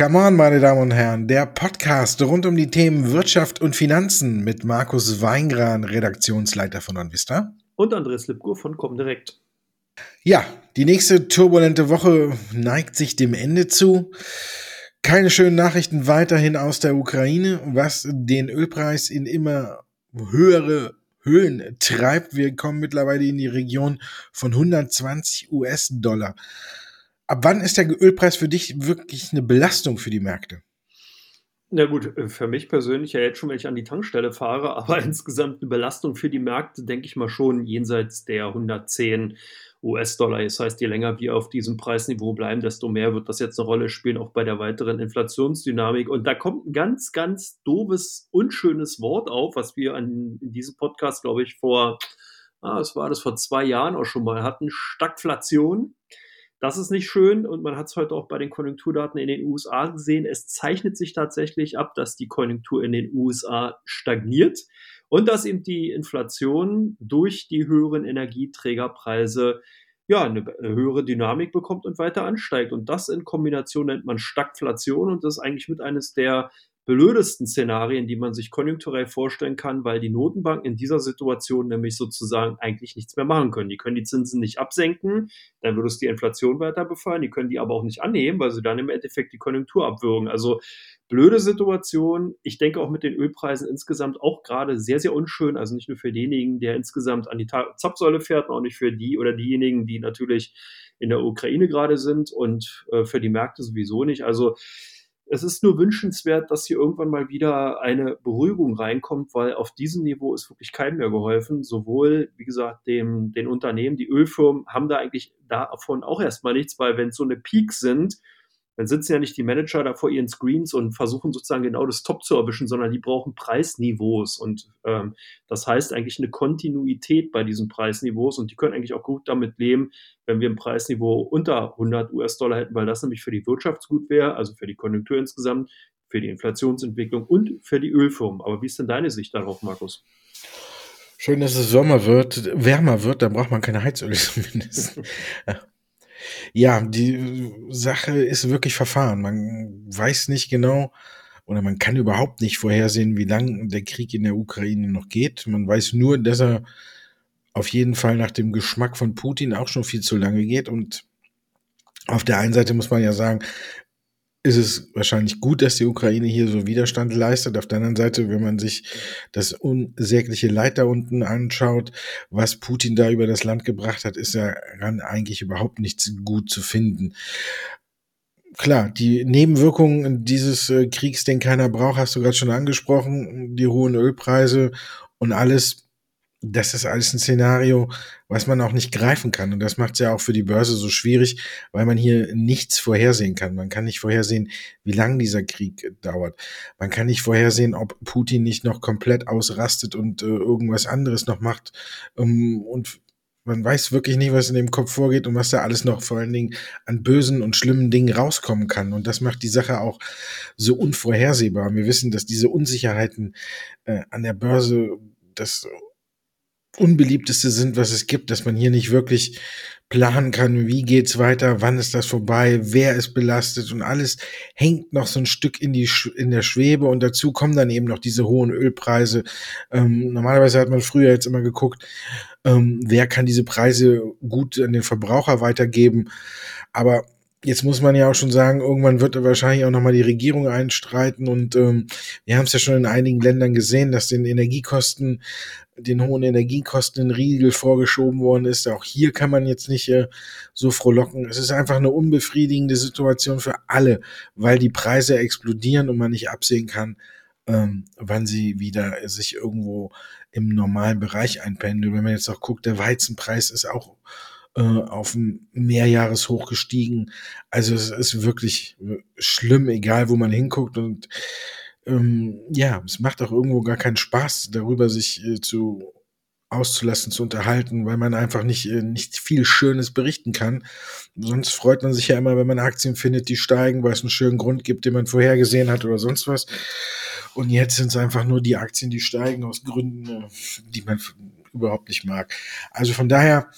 Come on, meine Damen und Herren, der Podcast rund um die Themen Wirtschaft und Finanzen mit Markus Weingran, Redaktionsleiter von Onvista. Und Andreas Lipko von Comdirect. Ja, die nächste turbulente Woche neigt sich dem Ende zu. Keine schönen Nachrichten weiterhin aus der Ukraine, was den Ölpreis in immer höhere Höhen treibt. Wir kommen mittlerweile in die Region von 120 US-Dollar. Ab wann ist der Ölpreis für dich wirklich eine Belastung für die Märkte? Na gut, äh, für mich persönlich ja jetzt schon, wenn ich an die Tankstelle fahre, aber insgesamt eine Belastung für die Märkte, denke ich mal schon jenseits der 110 US-Dollar. Das heißt, je länger wir auf diesem Preisniveau bleiben, desto mehr wird das jetzt eine Rolle spielen, auch bei der weiteren Inflationsdynamik. Und da kommt ein ganz, ganz doofes, unschönes Wort auf, was wir an, in diesem Podcast, glaube ich, vor, ah, was war das, vor zwei Jahren auch schon mal hatten, Stagflation. Das ist nicht schön und man hat es heute auch bei den Konjunkturdaten in den USA gesehen. Es zeichnet sich tatsächlich ab, dass die Konjunktur in den USA stagniert und dass eben die Inflation durch die höheren Energieträgerpreise ja, eine höhere Dynamik bekommt und weiter ansteigt. Und das in Kombination nennt man Stagflation und das ist eigentlich mit eines der blödesten Szenarien, die man sich konjunkturell vorstellen kann, weil die Notenbanken in dieser Situation nämlich sozusagen eigentlich nichts mehr machen können. Die können die Zinsen nicht absenken, dann würde es die Inflation weiter befallen, die können die aber auch nicht annehmen, weil sie dann im Endeffekt die Konjunktur abwürgen. Also blöde Situation. Ich denke auch mit den Ölpreisen insgesamt auch gerade sehr, sehr unschön. Also nicht nur für denjenigen, der insgesamt an die Zapfsäule fährt, auch nicht für die oder diejenigen, die natürlich in der Ukraine gerade sind und äh, für die Märkte sowieso nicht. Also es ist nur wünschenswert, dass hier irgendwann mal wieder eine Beruhigung reinkommt, weil auf diesem Niveau ist wirklich keinem mehr geholfen. Sowohl, wie gesagt, dem, den Unternehmen, die Ölfirmen haben da eigentlich davon auch erstmal nichts, weil wenn es so eine Peak sind, dann sitzen ja nicht die Manager da vor ihren Screens und versuchen sozusagen genau das Top zu erwischen, sondern die brauchen Preisniveaus. Und ähm, das heißt eigentlich eine Kontinuität bei diesen Preisniveaus. Und die können eigentlich auch gut damit leben, wenn wir ein Preisniveau unter 100 US-Dollar hätten, weil das nämlich für die Wirtschaft gut wäre, also für die Konjunktur insgesamt, für die Inflationsentwicklung und für die Ölfirmen. Aber wie ist denn deine Sicht darauf, Markus? Schön, dass es Sommer wird, wärmer wird, dann braucht man keine Heizöl zumindest. Ja, die Sache ist wirklich verfahren. Man weiß nicht genau oder man kann überhaupt nicht vorhersehen, wie lang der Krieg in der Ukraine noch geht. Man weiß nur, dass er auf jeden Fall nach dem Geschmack von Putin auch schon viel zu lange geht. Und auf der einen Seite muss man ja sagen, ist es wahrscheinlich gut, dass die Ukraine hier so Widerstand leistet. Auf der anderen Seite, wenn man sich das unsägliche Leid da unten anschaut, was Putin da über das Land gebracht hat, ist daran eigentlich überhaupt nichts gut zu finden. Klar, die Nebenwirkungen dieses äh, Kriegs, den keiner braucht, hast du gerade schon angesprochen, die hohen Ölpreise und alles das ist alles ein Szenario, was man auch nicht greifen kann. Und das macht es ja auch für die Börse so schwierig, weil man hier nichts vorhersehen kann. Man kann nicht vorhersehen, wie lang dieser Krieg dauert. Man kann nicht vorhersehen, ob Putin nicht noch komplett ausrastet und äh, irgendwas anderes noch macht. Ähm, und man weiß wirklich nicht, was in dem Kopf vorgeht und was da alles noch vor allen Dingen an bösen und schlimmen Dingen rauskommen kann. Und das macht die Sache auch so unvorhersehbar. Wir wissen, dass diese Unsicherheiten äh, an der Börse das unbeliebteste sind, was es gibt, dass man hier nicht wirklich planen kann, wie geht's weiter, wann ist das vorbei, wer ist belastet und alles hängt noch so ein Stück in die in der Schwebe und dazu kommen dann eben noch diese hohen Ölpreise. Ähm, normalerweise hat man früher jetzt immer geguckt, ähm, wer kann diese Preise gut an den Verbraucher weitergeben, aber Jetzt muss man ja auch schon sagen, irgendwann wird wahrscheinlich auch nochmal die Regierung einstreiten und ähm, wir haben es ja schon in einigen Ländern gesehen, dass den Energiekosten, den hohen Energiekosten in Riegel vorgeschoben worden ist. Auch hier kann man jetzt nicht äh, so frohlocken. Es ist einfach eine unbefriedigende Situation für alle, weil die Preise explodieren und man nicht absehen kann, ähm, wann sie wieder sich irgendwo im normalen Bereich einpendeln. Wenn man jetzt auch guckt, der Weizenpreis ist auch äh, auf ein Mehrjahreshoch gestiegen. Also es ist wirklich schlimm, egal wo man hinguckt. Und ähm, ja, es macht auch irgendwo gar keinen Spaß, darüber sich äh, zu auszulassen, zu unterhalten, weil man einfach nicht, äh, nicht viel Schönes berichten kann. Sonst freut man sich ja immer, wenn man Aktien findet, die steigen, weil es einen schönen Grund gibt, den man vorhergesehen hat oder sonst was. Und jetzt sind es einfach nur die Aktien, die steigen aus Gründen, äh, die man überhaupt nicht mag. Also von daher,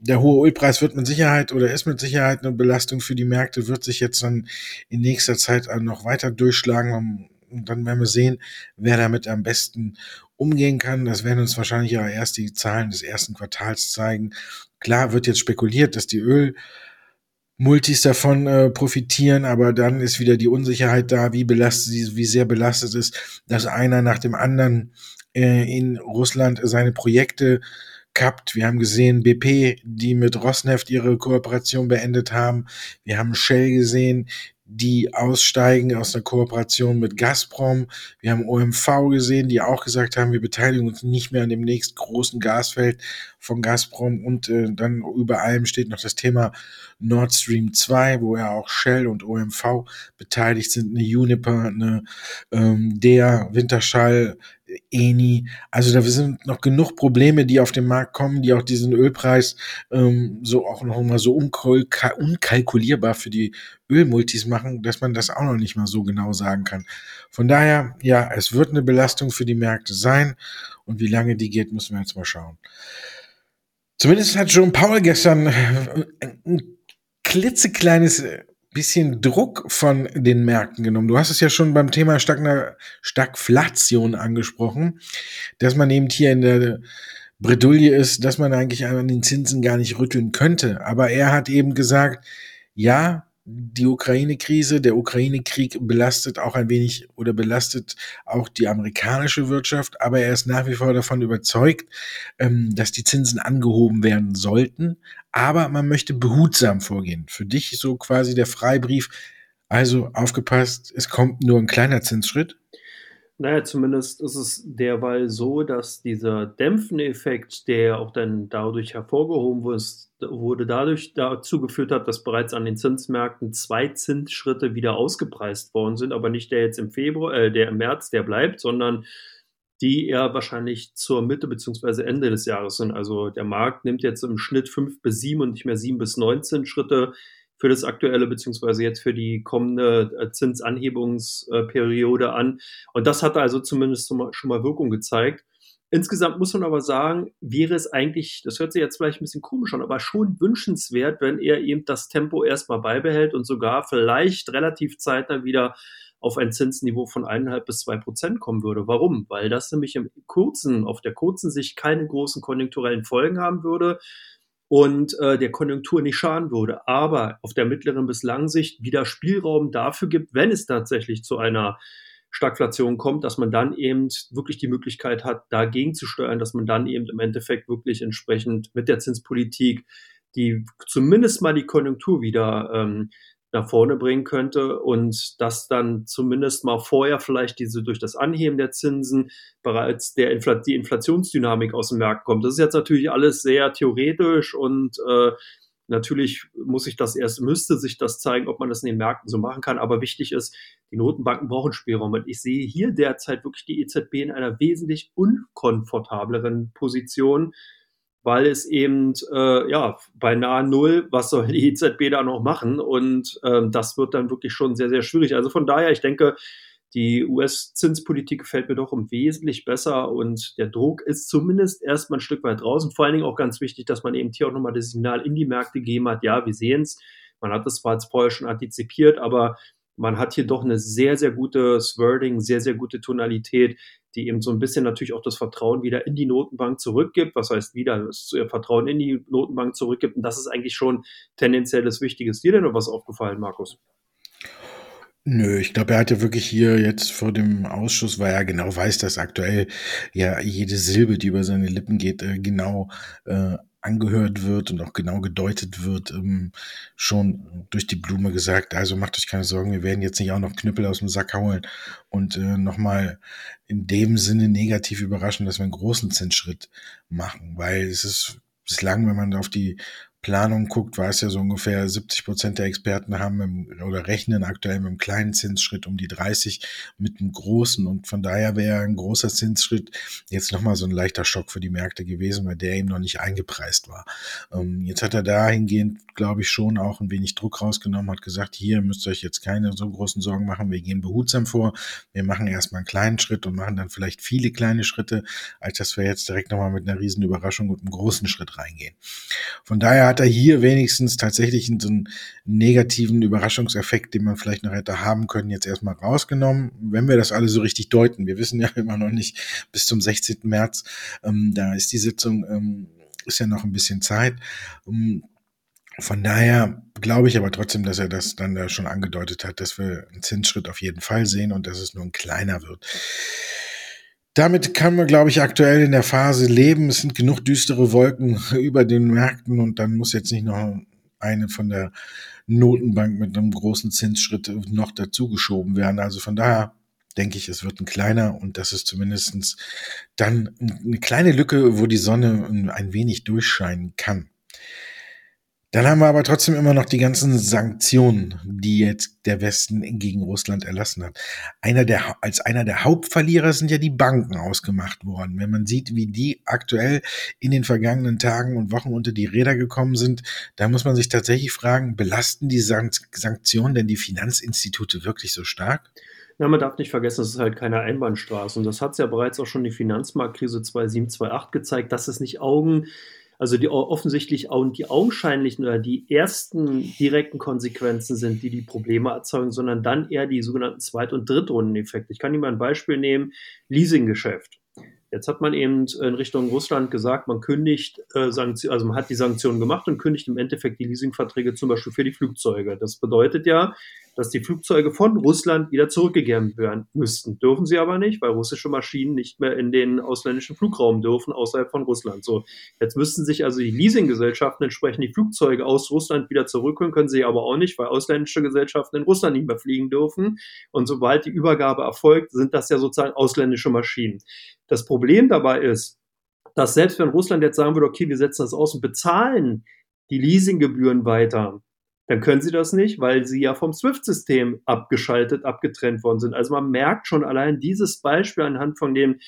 der hohe Ölpreis wird mit Sicherheit oder ist mit Sicherheit eine Belastung für die Märkte, wird sich jetzt dann in nächster Zeit noch weiter durchschlagen. Und dann werden wir sehen, wer damit am besten umgehen kann. Das werden uns wahrscheinlich ja erst die Zahlen des ersten Quartals zeigen. Klar wird jetzt spekuliert, dass die Öl Multis davon äh, profitieren, aber dann ist wieder die Unsicherheit da, wie belastet wie sehr belastet ist, dass einer nach dem anderen äh, in Russland seine Projekte kappt. Wir haben gesehen, BP, die mit Rosneft ihre Kooperation beendet haben. Wir haben Shell gesehen, die aussteigen aus der Kooperation mit Gazprom. Wir haben OMV gesehen, die auch gesagt haben, wir beteiligen uns nicht mehr an dem nächsten großen Gasfeld von Gazprom. Und äh, dann über allem steht noch das Thema Nord Stream 2, wo ja auch Shell und OMV beteiligt sind, eine Juniper, eine ähm, der Winterschall, Eni. Also da sind noch genug Probleme, die auf den Markt kommen, die auch diesen Ölpreis ähm, so auch noch mal so unkalkulierbar für die Ölmultis machen, dass man das auch noch nicht mal so genau sagen kann. Von daher, ja, es wird eine Belastung für die Märkte sein und wie lange die geht, müssen wir jetzt mal schauen. Zumindest hat John Paul gestern äh, ein klitzekleines bisschen Druck von den Märkten genommen. Du hast es ja schon beim Thema Stagna Stagflation angesprochen, dass man eben hier in der Bredouille ist, dass man eigentlich an den Zinsen gar nicht rütteln könnte. Aber er hat eben gesagt, ja, die Ukraine-Krise, der Ukraine-Krieg belastet auch ein wenig oder belastet auch die amerikanische Wirtschaft, aber er ist nach wie vor davon überzeugt, ähm, dass die Zinsen angehoben werden sollten, aber man möchte behutsam vorgehen. Für dich so quasi der Freibrief, also aufgepasst, es kommt nur ein kleiner Zinsschritt. Naja, zumindest ist es derweil so, dass dieser dämpfende Effekt, der auch dann dadurch hervorgehoben wurde, dadurch dazu geführt hat, dass bereits an den Zinsmärkten zwei Zinsschritte wieder ausgepreist worden sind, aber nicht der jetzt im Februar, äh, der im März, der bleibt, sondern die eher wahrscheinlich zur Mitte beziehungsweise Ende des Jahres sind. Also der Markt nimmt jetzt im Schnitt fünf bis sieben und nicht mehr sieben bis neunzehn Schritte für das aktuelle beziehungsweise jetzt für die kommende äh, Zinsanhebungsperiode an. Und das hat also zumindest schon mal Wirkung gezeigt. Insgesamt muss man aber sagen, wäre es eigentlich, das hört sich jetzt vielleicht ein bisschen komisch an, aber schon wünschenswert, wenn er eben das Tempo erstmal beibehält und sogar vielleicht relativ zeitnah wieder auf ein Zinsniveau von eineinhalb bis zwei Prozent kommen würde. Warum? Weil das nämlich im kurzen, auf der kurzen Sicht keine großen konjunkturellen Folgen haben würde, und äh, der Konjunktur nicht schaden würde, aber auf der mittleren bis langen Sicht wieder Spielraum dafür gibt, wenn es tatsächlich zu einer Stagflation kommt, dass man dann eben wirklich die Möglichkeit hat, dagegen zu steuern, dass man dann eben im Endeffekt wirklich entsprechend mit der Zinspolitik die zumindest mal die Konjunktur wieder ähm, nach vorne bringen könnte und dass dann zumindest mal vorher vielleicht diese durch das Anheben der Zinsen bereits der Infl die Inflationsdynamik aus dem Markt kommt. Das ist jetzt natürlich alles sehr theoretisch und äh, natürlich muss sich das erst, müsste sich das zeigen, ob man das in den Märkten so machen kann. Aber wichtig ist, die Notenbanken brauchen Spielraum. Und ich sehe hier derzeit wirklich die EZB in einer wesentlich unkomfortableren Position, weil es eben äh, ja beinahe null, was soll die EZB da noch machen? Und ähm, das wird dann wirklich schon sehr, sehr schwierig. Also von daher, ich denke, die US-Zinspolitik gefällt mir doch im Wesentlichen besser und der Druck ist zumindest erstmal ein Stück weit draußen. Vor allen Dingen auch ganz wichtig, dass man eben hier auch nochmal das Signal in die Märkte gegeben hat. Ja, wir sehen es. Man hat das zwar jetzt vorher schon antizipiert, aber man hat hier doch eine sehr, sehr gute Wording, sehr, sehr gute Tonalität, die eben so ein bisschen natürlich auch das Vertrauen wieder in die Notenbank zurückgibt. Was heißt wieder das Vertrauen in die Notenbank zurückgibt? Und das ist eigentlich schon tendenziell das Wichtige. Ist dir denn noch was aufgefallen, Markus? Nö, ich glaube, er hatte wirklich hier jetzt vor dem Ausschuss, weil er genau weiß, dass aktuell ja jede Silbe, die über seine Lippen geht, äh, genau äh, angehört wird und auch genau gedeutet wird, ähm, schon durch die Blume gesagt, also macht euch keine Sorgen, wir werden jetzt nicht auch noch Knüppel aus dem Sack holen und äh, nochmal in dem Sinne negativ überraschen, dass wir einen großen Zinsschritt machen, weil es ist bislang, wenn man auf die Planung guckt, weiß ja so ungefähr 70 Prozent der Experten haben im, oder rechnen aktuell mit einem kleinen Zinsschritt um die 30 mit einem großen und von daher wäre ein großer Zinsschritt jetzt nochmal so ein leichter Schock für die Märkte gewesen, weil der eben noch nicht eingepreist war. Ähm, jetzt hat er dahingehend, glaube ich, schon auch ein wenig Druck rausgenommen, hat gesagt, hier müsst ihr euch jetzt keine so großen Sorgen machen, wir gehen behutsam vor, wir machen erstmal einen kleinen Schritt und machen dann vielleicht viele kleine Schritte, als dass wir jetzt direkt nochmal mit einer riesen Überraschung und einem großen Schritt reingehen. Von daher hat er hier wenigstens tatsächlich so einen negativen Überraschungseffekt, den man vielleicht noch hätte haben können, jetzt erstmal rausgenommen, wenn wir das alle so richtig deuten. Wir wissen ja immer noch nicht bis zum 16. März, ähm, da ist die Sitzung, ähm, ist ja noch ein bisschen Zeit. Um, von daher glaube ich aber trotzdem, dass er das dann da schon angedeutet hat, dass wir einen Zinsschritt auf jeden Fall sehen und dass es nur ein kleiner wird. Damit kann man, glaube ich, aktuell in der Phase leben. Es sind genug düstere Wolken über den Märkten und dann muss jetzt nicht noch eine von der Notenbank mit einem großen Zinsschritt noch dazugeschoben werden. Also von daher denke ich, es wird ein kleiner und das ist zumindestens dann eine kleine Lücke, wo die Sonne ein wenig durchscheinen kann. Dann haben wir aber trotzdem immer noch die ganzen Sanktionen, die jetzt der Westen gegen Russland erlassen hat. Einer der, als einer der Hauptverlierer sind ja die Banken ausgemacht worden. Wenn man sieht, wie die aktuell in den vergangenen Tagen und Wochen unter die Räder gekommen sind, da muss man sich tatsächlich fragen, belasten die Sanktionen denn die Finanzinstitute wirklich so stark? Ja, man darf nicht vergessen, es ist halt keine Einbahnstraße. Und das hat es ja bereits auch schon die Finanzmarktkrise 2007, 2008 gezeigt, dass es nicht Augen also die offensichtlich auch die augenscheinlichen oder die ersten direkten Konsequenzen sind, die die Probleme erzeugen, sondern dann eher die sogenannten Zweit- und Drittrundeneffekte. Ich kann Ihnen mal ein Beispiel nehmen, Leasinggeschäft. Jetzt hat man eben in Richtung Russland gesagt, man kündigt äh, Sanktionen, also man hat die Sanktionen gemacht und kündigt im Endeffekt die Leasingverträge zum Beispiel für die Flugzeuge. Das bedeutet ja, dass die Flugzeuge von Russland wieder zurückgegeben werden müssten. Dürfen sie aber nicht, weil russische Maschinen nicht mehr in den ausländischen Flugraum dürfen, außerhalb von Russland. So, jetzt müssten sich also die Leasinggesellschaften entsprechend die Flugzeuge aus Russland wieder zurückholen, können sie aber auch nicht, weil ausländische Gesellschaften in Russland nicht mehr fliegen dürfen. Und sobald die Übergabe erfolgt, sind das ja sozusagen ausländische Maschinen. Das Problem dabei ist, dass selbst wenn Russland jetzt sagen würde, okay, wir setzen das aus und bezahlen die Leasinggebühren weiter, dann können sie das nicht, weil sie ja vom SWIFT-System abgeschaltet, abgetrennt worden sind. Also man merkt schon allein dieses Beispiel anhand von dem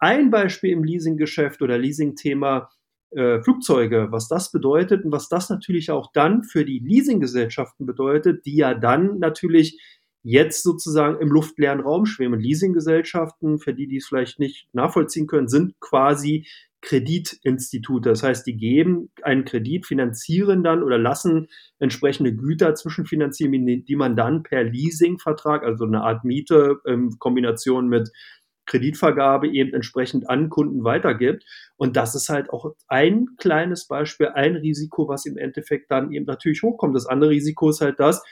ein Beispiel im Leasinggeschäft oder Leasingthema äh, Flugzeuge, was das bedeutet und was das natürlich auch dann für die Leasinggesellschaften bedeutet, die ja dann natürlich jetzt sozusagen im luftleeren Raum schwimmen. Leasinggesellschaften, für die, die es vielleicht nicht nachvollziehen können, sind quasi Kreditinstitute. Das heißt, die geben einen Kredit, finanzieren dann oder lassen entsprechende Güter zwischenfinanzieren, die man dann per Leasingvertrag, also eine Art Miete in Kombination mit Kreditvergabe eben entsprechend an Kunden weitergibt. Und das ist halt auch ein kleines Beispiel, ein Risiko, was im Endeffekt dann eben natürlich hochkommt. Das andere Risiko ist halt das,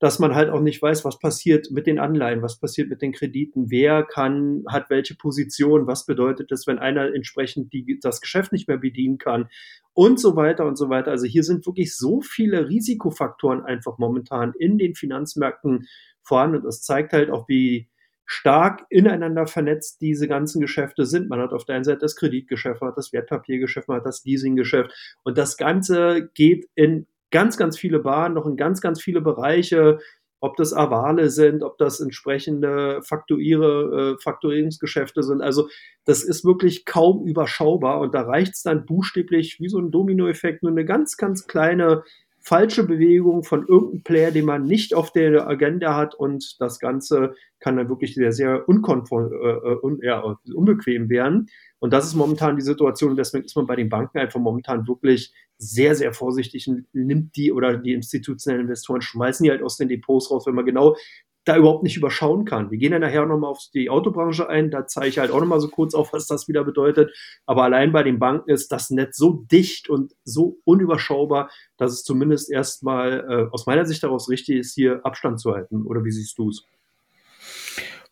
dass man halt auch nicht weiß, was passiert mit den Anleihen, was passiert mit den Krediten, wer kann, hat welche Position, was bedeutet das, wenn einer entsprechend die, das Geschäft nicht mehr bedienen kann und so weiter und so weiter. Also hier sind wirklich so viele Risikofaktoren einfach momentan in den Finanzmärkten vorhanden und das zeigt halt auch, wie stark ineinander vernetzt diese ganzen Geschäfte sind. Man hat auf der einen Seite das Kreditgeschäft, man hat das Wertpapiergeschäft, man hat das Leasinggeschäft und das Ganze geht in ganz, ganz viele Bahnen, noch in ganz, ganz viele Bereiche, ob das Avale sind, ob das entsprechende Faktuiere, äh, Faktorierungsgeschäfte sind. Also das ist wirklich kaum überschaubar und da reicht es dann buchstäblich wie so ein Dominoeffekt, nur eine ganz, ganz kleine falsche Bewegung von irgendeinem Player, den man nicht auf der Agenda hat und das Ganze kann dann wirklich sehr, sehr unkonform, äh, äh un, ja, unbequem werden. Und das ist momentan die Situation. Deswegen ist man bei den Banken einfach momentan wirklich sehr, sehr vorsichtig und nimmt die oder die institutionellen Investoren, schmeißen die halt aus den Depots raus, wenn man genau da überhaupt nicht überschauen kann. Wir gehen ja nachher nochmal auf die Autobranche ein, da zeige ich halt auch nochmal so kurz auf, was das wieder bedeutet. Aber allein bei den Banken ist das Netz so dicht und so unüberschaubar, dass es zumindest erstmal äh, aus meiner Sicht daraus richtig ist, hier Abstand zu halten. Oder wie siehst du es?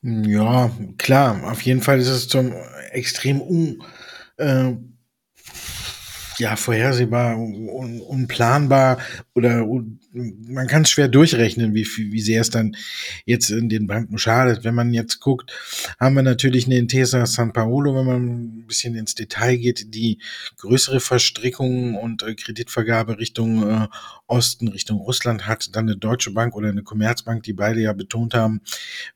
Ja, klar, auf jeden Fall ist es zum extrem un, äh, ja, vorhersehbar, un, unplanbar oder un, man kann es schwer durchrechnen, wie, wie sehr es dann jetzt in den Banken schadet. Wenn man jetzt guckt, haben wir natürlich eine Intesa San Paolo, wenn man ein bisschen ins Detail geht, die größere Verstrickungen und äh, Kreditvergabe Richtung äh, Osten, Richtung Russland hat. Dann eine Deutsche Bank oder eine Commerzbank, die beide ja betont haben,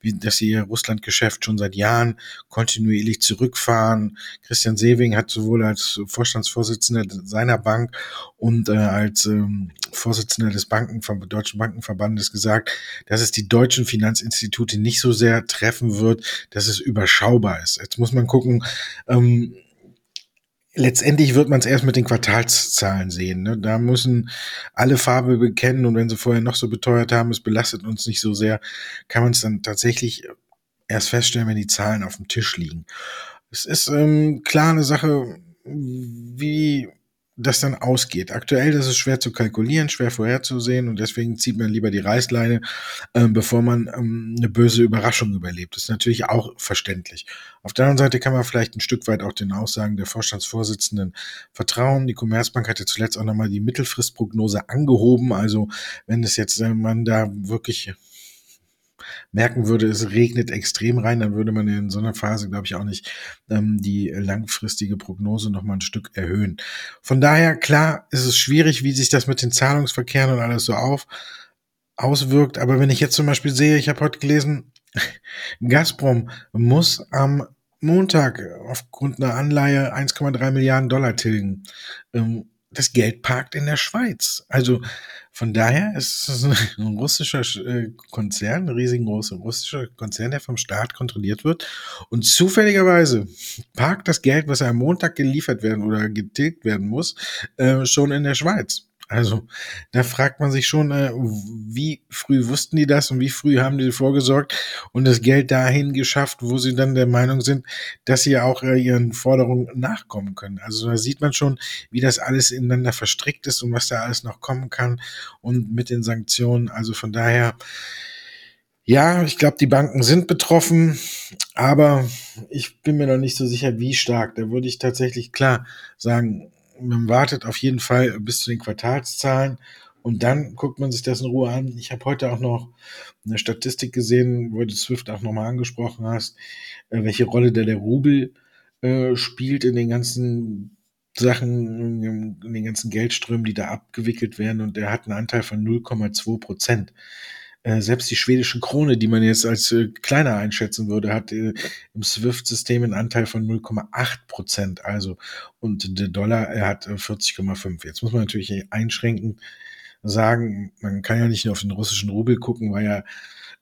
wie, dass sie ihr Russlandgeschäft schon seit Jahren kontinuierlich zurückfahren. Christian Sewing hat sowohl als Vorstandsvorsitzender seiner Bank und äh, als ähm, Vorsitzender des Banken, Deutschen Bankenverbandes gesagt, dass es die deutschen Finanzinstitute nicht so sehr treffen wird, dass es überschaubar ist. Jetzt muss man gucken, ähm, letztendlich wird man es erst mit den Quartalszahlen sehen. Ne? Da müssen alle Farbe bekennen und wenn sie vorher noch so beteuert haben, es belastet uns nicht so sehr, kann man es dann tatsächlich erst feststellen, wenn die Zahlen auf dem Tisch liegen. Es ist ähm, klar eine Sache, wie das dann ausgeht. Aktuell ist es schwer zu kalkulieren, schwer vorherzusehen und deswegen zieht man lieber die Reißleine, äh, bevor man ähm, eine böse Überraschung überlebt. Das ist natürlich auch verständlich. Auf der anderen Seite kann man vielleicht ein Stück weit auch den Aussagen der Vorstandsvorsitzenden vertrauen. Die Commerzbank hatte zuletzt auch nochmal die Mittelfristprognose angehoben. Also wenn es jetzt äh, man da wirklich merken würde, es regnet extrem rein, dann würde man in so einer Phase, glaube ich, auch nicht ähm, die langfristige Prognose noch mal ein Stück erhöhen. Von daher, klar, ist es schwierig, wie sich das mit den Zahlungsverkehren und alles so auf auswirkt. Aber wenn ich jetzt zum Beispiel sehe, ich habe heute gelesen, Gazprom muss am Montag aufgrund einer Anleihe 1,3 Milliarden Dollar tilgen. Ähm, das Geld parkt in der Schweiz. Also von daher ist es ein russischer äh, Konzern, ein riesengroßer russischer Konzern, der vom Staat kontrolliert wird. Und zufälligerweise parkt das Geld, was am Montag geliefert werden oder getilgt werden muss, äh, schon in der Schweiz. Also da fragt man sich schon, äh, wie früh wussten die das und wie früh haben die vorgesorgt und das Geld dahin geschafft, wo sie dann der Meinung sind, dass sie auch äh, ihren Forderungen nachkommen können. Also da sieht man schon, wie das alles ineinander verstrickt ist und was da alles noch kommen kann und mit den Sanktionen. Also von daher, ja, ich glaube, die Banken sind betroffen, aber ich bin mir noch nicht so sicher, wie stark. Da würde ich tatsächlich klar sagen, man wartet auf jeden Fall bis zu den Quartalszahlen und dann guckt man sich das in Ruhe an. Ich habe heute auch noch eine Statistik gesehen, wo du Swift auch nochmal angesprochen hast, äh, welche Rolle da der Rubel äh, spielt in den ganzen Sachen, in den ganzen Geldströmen, die da abgewickelt werden. Und der hat einen Anteil von 0,2 Prozent. Äh, selbst die schwedische Krone, die man jetzt als äh, kleiner einschätzen würde, hat äh, im SWIFT-System einen Anteil von 0,8 Prozent. Also, und der Dollar, er hat 40,5. Jetzt muss man natürlich einschränken sagen, man kann ja nicht nur auf den russischen Rubel gucken, weil ja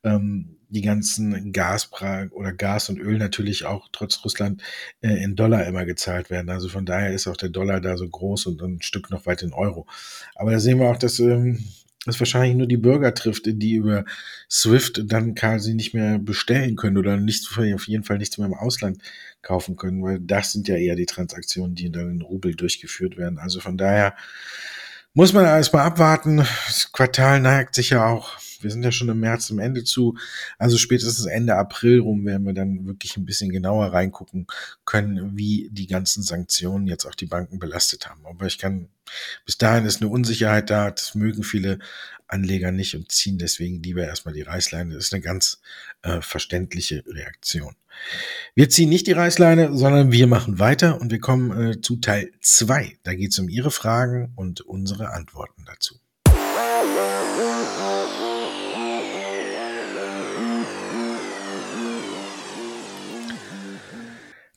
ähm, die ganzen Gas oder Gas und Öl natürlich auch trotz Russland äh, in Dollar immer gezahlt werden. Also von daher ist auch der Dollar da so groß und ein Stück noch weit in Euro. Aber da sehen wir auch, dass ähm, das wahrscheinlich nur die Bürger trifft, die über SWIFT dann quasi nicht mehr bestellen können oder nicht, auf jeden Fall nichts mehr im Ausland kaufen können, weil das sind ja eher die Transaktionen, die dann in Rubel durchgeführt werden. Also von daher muss man alles mal abwarten. Das Quartal neigt sich ja auch wir sind ja schon im März zum Ende zu. Also spätestens Ende April rum werden wir dann wirklich ein bisschen genauer reingucken können, wie die ganzen Sanktionen jetzt auch die Banken belastet haben. Aber ich kann, bis dahin ist eine Unsicherheit da. Das mögen viele Anleger nicht und ziehen deswegen lieber erstmal die Reißleine. Das ist eine ganz äh, verständliche Reaktion. Wir ziehen nicht die Reißleine, sondern wir machen weiter und wir kommen äh, zu Teil zwei. Da geht es um Ihre Fragen und unsere Antworten dazu.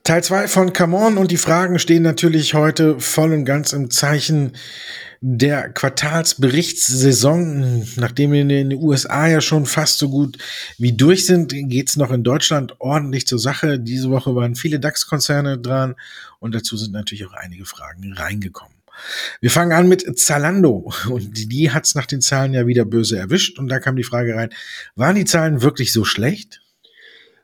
Teil 2 von Come On und die Fragen stehen natürlich heute voll und ganz im Zeichen der Quartalsberichtssaison. Nachdem wir in den USA ja schon fast so gut wie durch sind, geht's noch in Deutschland ordentlich zur Sache. Diese Woche waren viele DAX-Konzerne dran und dazu sind natürlich auch einige Fragen reingekommen. Wir fangen an mit Zalando und die hat's nach den Zahlen ja wieder böse erwischt und da kam die Frage rein, waren die Zahlen wirklich so schlecht?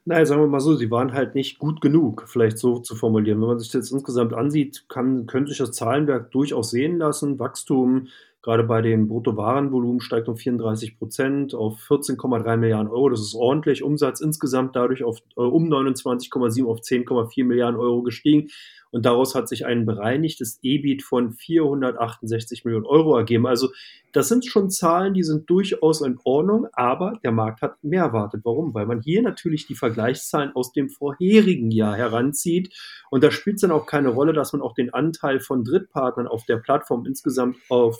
Naja, sagen wir mal so, sie waren halt nicht gut genug, vielleicht so zu formulieren. Wenn man sich das insgesamt ansieht, kann, könnte sich das Zahlenwerk durchaus sehen lassen. Wachstum, gerade bei dem Bruttowarenvolumen, steigt um 34 Prozent auf 14,3 Milliarden Euro. Das ist ordentlich. Umsatz insgesamt dadurch auf, äh, um 29,7 auf 10,4 Milliarden Euro gestiegen. Und daraus hat sich ein bereinigtes EBIT von 468 Millionen Euro ergeben. Also das sind schon Zahlen, die sind durchaus in Ordnung, aber der Markt hat mehr erwartet. Warum? Weil man hier natürlich die Vergleichszahlen aus dem vorherigen Jahr heranzieht und da spielt es dann auch keine Rolle, dass man auch den Anteil von Drittpartnern auf der Plattform insgesamt auf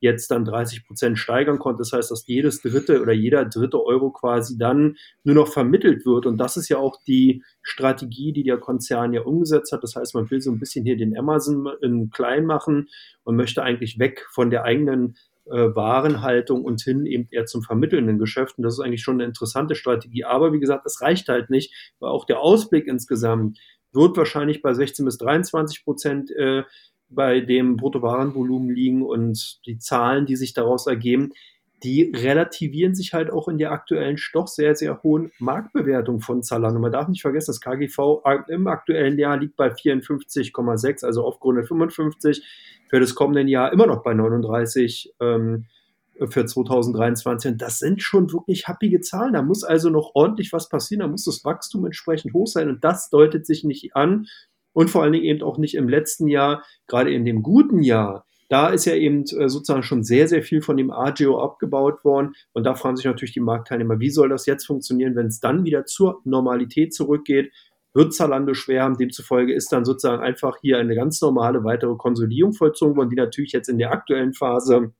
jetzt dann 30 Prozent steigern konnte. Das heißt, dass jedes dritte oder jeder dritte Euro quasi dann nur noch vermittelt wird. Und das ist ja auch die Strategie, die der Konzern ja umgesetzt hat. Das heißt, man will so ein bisschen hier den Amazon in klein machen und möchte eigentlich weg von der eigenen äh, Warenhaltung und hin eben eher zum vermittelnden Geschäft. Und das ist eigentlich schon eine interessante Strategie. Aber wie gesagt, das reicht halt nicht, weil auch der Ausblick insgesamt wird wahrscheinlich bei 16 bis 23 Prozent äh, bei dem Bruttowarenvolumen liegen und die Zahlen, die sich daraus ergeben, die relativieren sich halt auch in der aktuellen doch sehr, sehr hohen Marktbewertung von Zalando. Man darf nicht vergessen, das KGV im aktuellen Jahr liegt bei 54,6, also aufgrund der 55, für das kommende Jahr immer noch bei 39 ähm, für 2023. Und das sind schon wirklich happige Zahlen. Da muss also noch ordentlich was passieren, da muss das Wachstum entsprechend hoch sein und das deutet sich nicht an und vor allen Dingen eben auch nicht im letzten Jahr, gerade in dem guten Jahr. Da ist ja eben äh, sozusagen schon sehr, sehr viel von dem AGO abgebaut worden. Und da fragen sich natürlich die Marktteilnehmer, wie soll das jetzt funktionieren, wenn es dann wieder zur Normalität zurückgeht? Wird Zalando schwer haben? Demzufolge ist dann sozusagen einfach hier eine ganz normale weitere Konsolidierung vollzogen worden, die natürlich jetzt in der aktuellen Phase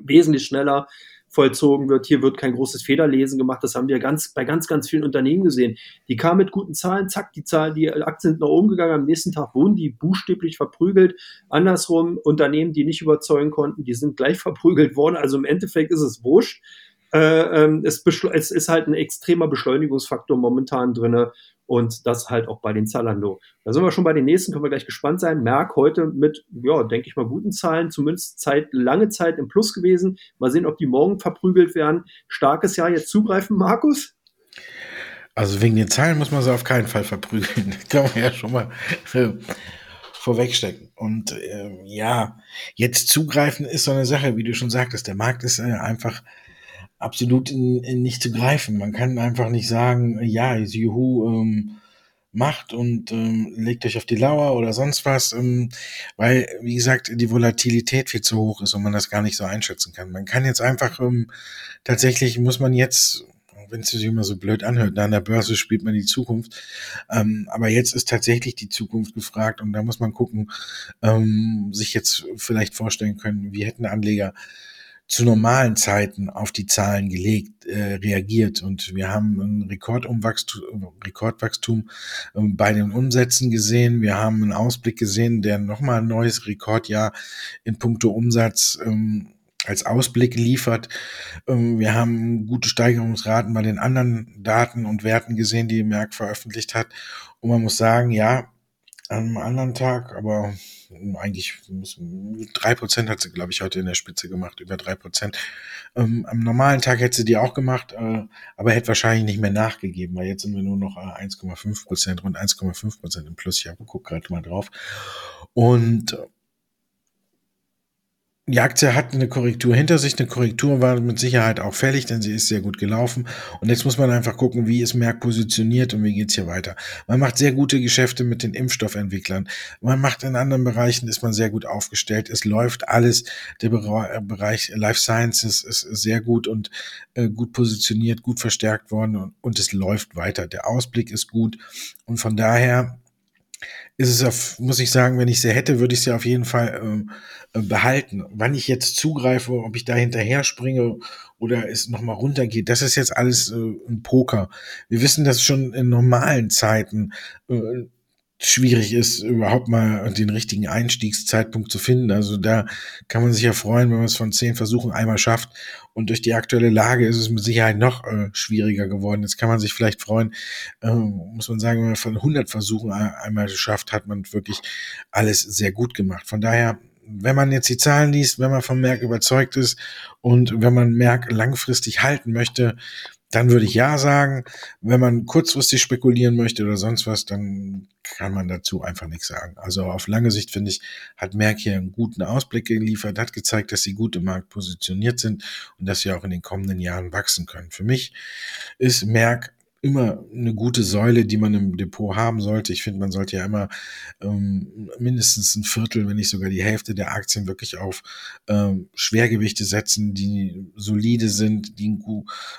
wesentlich schneller vollzogen wird. Hier wird kein großes Federlesen gemacht. Das haben wir ganz, bei ganz, ganz vielen Unternehmen gesehen. Die kamen mit guten Zahlen, zack, die Zahlen, die Aktien sind nach oben gegangen. Am nächsten Tag wurden die buchstäblich verprügelt. Andersrum, Unternehmen, die nicht überzeugen konnten, die sind gleich verprügelt worden. Also im Endeffekt ist es wurscht. Äh, ähm, es, es, ist halt ein extremer Beschleunigungsfaktor momentan drinne und das halt auch bei den Zalando. Da sind wir schon bei den nächsten, können wir gleich gespannt sein. Merck heute mit, ja, denke ich mal, guten Zahlen, zumindest Zeit, lange Zeit im Plus gewesen. Mal sehen, ob die morgen verprügelt werden. Starkes Jahr jetzt zugreifen, Markus? Also wegen den Zahlen muss man sie auf keinen Fall verprügeln. kann man ja schon mal äh, vorwegstecken. Und äh, ja, jetzt zugreifen ist so eine Sache, wie du schon sagtest. Der Markt ist äh, einfach absolut in, in nicht zu greifen. Man kann einfach nicht sagen, ja, Juhu ähm, macht und ähm, legt euch auf die Lauer oder sonst was, ähm, weil, wie gesagt, die Volatilität viel zu hoch ist und man das gar nicht so einschätzen kann. Man kann jetzt einfach, ähm, tatsächlich muss man jetzt, wenn es sich immer so blöd anhört, an der Börse spielt man die Zukunft, ähm, aber jetzt ist tatsächlich die Zukunft gefragt und da muss man gucken, ähm, sich jetzt vielleicht vorstellen können, wie hätten Anleger zu normalen Zeiten auf die Zahlen gelegt, äh, reagiert. Und wir haben ein Rekordumwachstum, Rekordwachstum äh, bei den Umsätzen gesehen. Wir haben einen Ausblick gesehen, der nochmal ein neues Rekordjahr in puncto Umsatz ähm, als Ausblick liefert. Ähm, wir haben gute Steigerungsraten bei den anderen Daten und Werten gesehen, die Merck veröffentlicht hat. Und man muss sagen, ja, am anderen Tag, aber eigentlich drei Prozent hat sie, glaube ich, heute in der Spitze gemacht, über drei Prozent. Ähm, am normalen Tag hätte sie die auch gemacht, äh, aber hätte wahrscheinlich nicht mehr nachgegeben, weil jetzt sind wir nur noch 1,5 äh, Prozent, rund 1,5 Prozent im Plus. Ich habe guck gerade mal drauf. Und die Aktie hat eine Korrektur hinter sich. Eine Korrektur war mit Sicherheit auch fällig, denn sie ist sehr gut gelaufen. Und jetzt muss man einfach gucken, wie ist Merck positioniert und wie geht's hier weiter. Man macht sehr gute Geschäfte mit den Impfstoffentwicklern. Man macht in anderen Bereichen, ist man sehr gut aufgestellt. Es läuft alles. Der Bereich Life Sciences ist sehr gut und äh, gut positioniert, gut verstärkt worden und, und es läuft weiter. Der Ausblick ist gut. Und von daher ist es auf, muss ich sagen, wenn ich sie hätte, würde ich sie auf jeden Fall ähm, äh, behalten. Wann ich jetzt zugreife, ob ich da hinterher springe oder es nochmal runtergeht, das ist jetzt alles äh, ein Poker. Wir wissen das schon in normalen Zeiten. Äh, schwierig ist, überhaupt mal den richtigen Einstiegszeitpunkt zu finden. Also da kann man sich ja freuen, wenn man es von zehn Versuchen einmal schafft. Und durch die aktuelle Lage ist es mit Sicherheit noch äh, schwieriger geworden. Jetzt kann man sich vielleicht freuen, äh, muss man sagen, wenn man von 100 Versuchen einmal schafft, hat man wirklich alles sehr gut gemacht. Von daher wenn man jetzt die Zahlen liest, wenn man vom Merk überzeugt ist und wenn man Merk langfristig halten möchte, dann würde ich ja sagen. Wenn man kurzfristig spekulieren möchte oder sonst was, dann kann man dazu einfach nichts sagen. Also auf lange Sicht finde ich, hat Merck hier einen guten Ausblick geliefert, hat gezeigt, dass sie gut im Markt positioniert sind und dass sie auch in den kommenden Jahren wachsen können. Für mich ist Merck immer eine gute Säule, die man im Depot haben sollte. Ich finde, man sollte ja immer ähm, mindestens ein Viertel, wenn nicht sogar die Hälfte der Aktien wirklich auf ähm, Schwergewichte setzen, die solide sind, die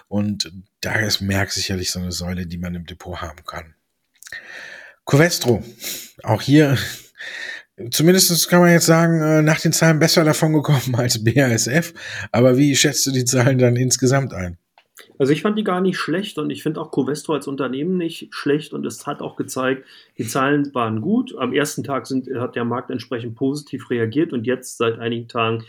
und da ist Merck sicherlich so eine Säule, die man im Depot haben kann. Covestro, auch hier Zumindest kann man jetzt sagen, äh, nach den Zahlen besser davon gekommen als BASF. Aber wie schätzt du die Zahlen dann insgesamt ein? Also ich fand die gar nicht schlecht und ich finde auch Covestro als Unternehmen nicht schlecht und es hat auch gezeigt, die Zahlen waren gut. Am ersten Tag sind, hat der Markt entsprechend positiv reagiert und jetzt seit einigen Tagen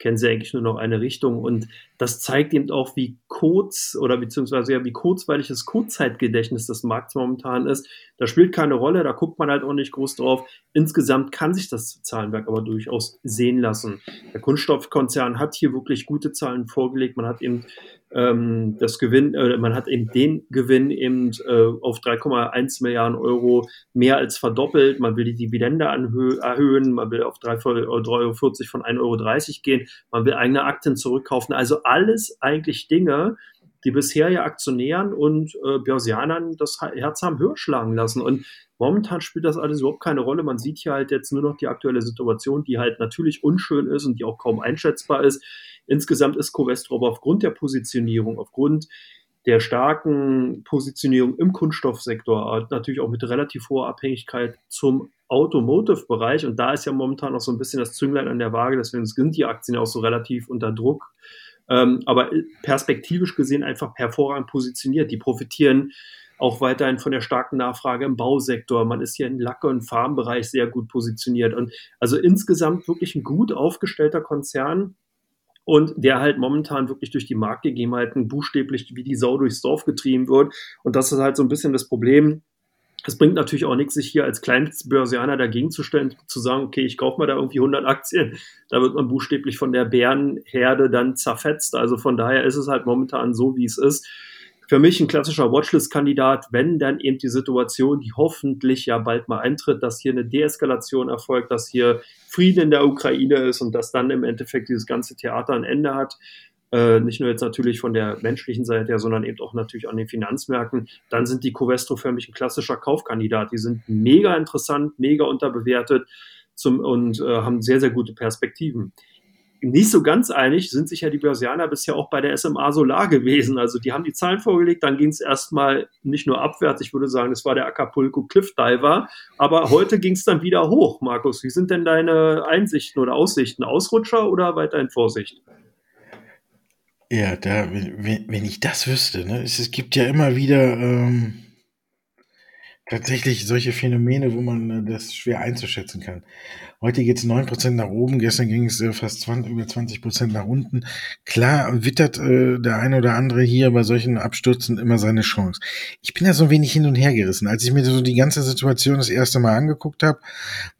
kennen sie eigentlich nur noch eine Richtung. Und das zeigt eben auch, wie kurz oder beziehungsweise ja, wie kurzweilig das Kurzzeitgedächtnis des Markts momentan ist. Das spielt keine Rolle, da guckt man halt auch nicht groß drauf. Insgesamt kann sich das Zahlenwerk aber durchaus sehen lassen. Der Kunststoffkonzern hat hier wirklich gute Zahlen vorgelegt. Man hat eben ähm, das Gewinn, äh, man hat eben den Gewinn eben äh, auf 3,1 Milliarden Euro mehr als verdoppelt. Man will die Dividende erhöhen, man will auf 3,40 Euro von 1,30 Euro gehen, man will eigene Aktien zurückkaufen. Also alles eigentlich Dinge, die bisher ja Aktionären und äh, Börsianern das Herz haben höher schlagen lassen. Und momentan spielt das alles überhaupt keine Rolle. Man sieht hier halt jetzt nur noch die aktuelle Situation, die halt natürlich unschön ist und die auch kaum einschätzbar ist. Insgesamt ist Covestro aufgrund der Positionierung, aufgrund der starken Positionierung im Kunststoffsektor, natürlich auch mit relativ hoher Abhängigkeit zum Automotive-Bereich. Und da ist ja momentan noch so ein bisschen das Zünglein an der Waage, deswegen sind die Aktien auch so relativ unter Druck. Ähm, aber perspektivisch gesehen einfach hervorragend positioniert. Die profitieren auch weiterhin von der starken Nachfrage im Bausektor. Man ist hier im Lacke- und Farbenbereich sehr gut positioniert. Und also insgesamt wirklich ein gut aufgestellter Konzern, und der halt momentan wirklich durch die Marktgegebenheiten buchstäblich wie die Sau durchs Dorf getrieben wird. Und das ist halt so ein bisschen das Problem. Es bringt natürlich auch nichts, sich hier als Kleinstbörsianer dagegen zu stellen, zu sagen, okay, ich kaufe mal da irgendwie 100 Aktien. Da wird man buchstäblich von der Bärenherde dann zerfetzt. Also von daher ist es halt momentan so, wie es ist für mich ein klassischer Watchlist-Kandidat, wenn dann eben die Situation, die hoffentlich ja bald mal eintritt, dass hier eine Deeskalation erfolgt, dass hier Frieden in der Ukraine ist und dass dann im Endeffekt dieses ganze Theater ein Ende hat. Äh, nicht nur jetzt natürlich von der menschlichen Seite her, sondern eben auch natürlich an den Finanzmärkten, dann sind die Covestro für mich ein klassischer Kaufkandidat. Die sind mega interessant, mega unterbewertet zum, und äh, haben sehr, sehr gute Perspektiven nicht so ganz einig sind sich ja die Börsianer bisher auch bei der SMA Solar gewesen. Also die haben die Zahlen vorgelegt, dann ging es erstmal nicht nur abwärts, ich würde sagen, es war der Acapulco Cliff Diver, aber heute ging es dann wieder hoch. Markus, wie sind denn deine Einsichten oder Aussichten? Ausrutscher oder weiterhin Vorsicht? Ja, da, wenn, wenn ich das wüsste, ne, es, es gibt ja immer wieder ähm, tatsächlich solche Phänomene, wo man äh, das schwer einzuschätzen kann. Heute geht es 9% nach oben, gestern ging es äh, fast 20, über 20% nach unten. Klar wittert äh, der eine oder andere hier bei solchen Abstürzen immer seine Chance. Ich bin da so ein wenig hin und her gerissen. Als ich mir so die ganze Situation das erste Mal angeguckt habe,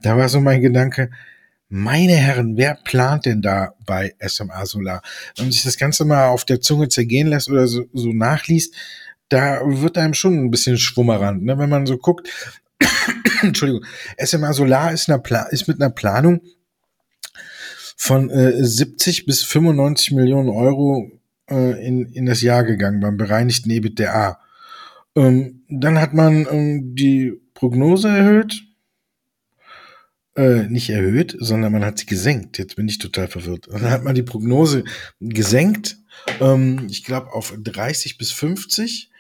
da war so mein Gedanke, meine Herren, wer plant denn da bei SMA Solar? Wenn man sich das Ganze mal auf der Zunge zergehen lässt oder so, so nachliest, da wird einem schon ein bisschen schwummerant, ne? wenn man so guckt. Entschuldigung, SMA Solar ist, ist, mit einer Planung von äh, 70 bis 95 Millionen Euro äh, in, in das Jahr gegangen beim bereinigten EBITDA. Ähm, dann hat man ähm, die Prognose erhöht. Äh, nicht erhöht, sondern man hat sie gesenkt. Jetzt bin ich total verwirrt. Dann hat man die Prognose gesenkt, ähm, ich glaube auf 30 bis 50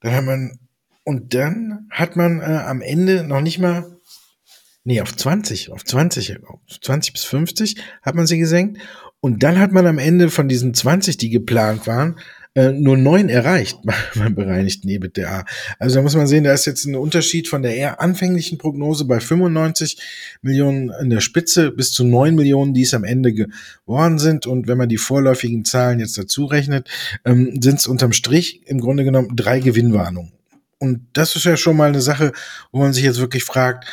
dann hat man, und dann hat man äh, am Ende noch nicht mal, nee, auf 20, auf 20, auf 20 bis 50 hat man sie gesenkt. Und dann hat man am Ende von diesen 20, die geplant waren, äh, nur neun erreicht beim bereinigten EBITDA. Also da muss man sehen, da ist jetzt ein Unterschied von der eher anfänglichen Prognose bei 95 Millionen in der Spitze bis zu neun Millionen, die es am Ende geworden sind. Und wenn man die vorläufigen Zahlen jetzt dazu rechnet, ähm, sind es unterm Strich im Grunde genommen drei Gewinnwarnungen. Und das ist ja schon mal eine Sache, wo man sich jetzt wirklich fragt,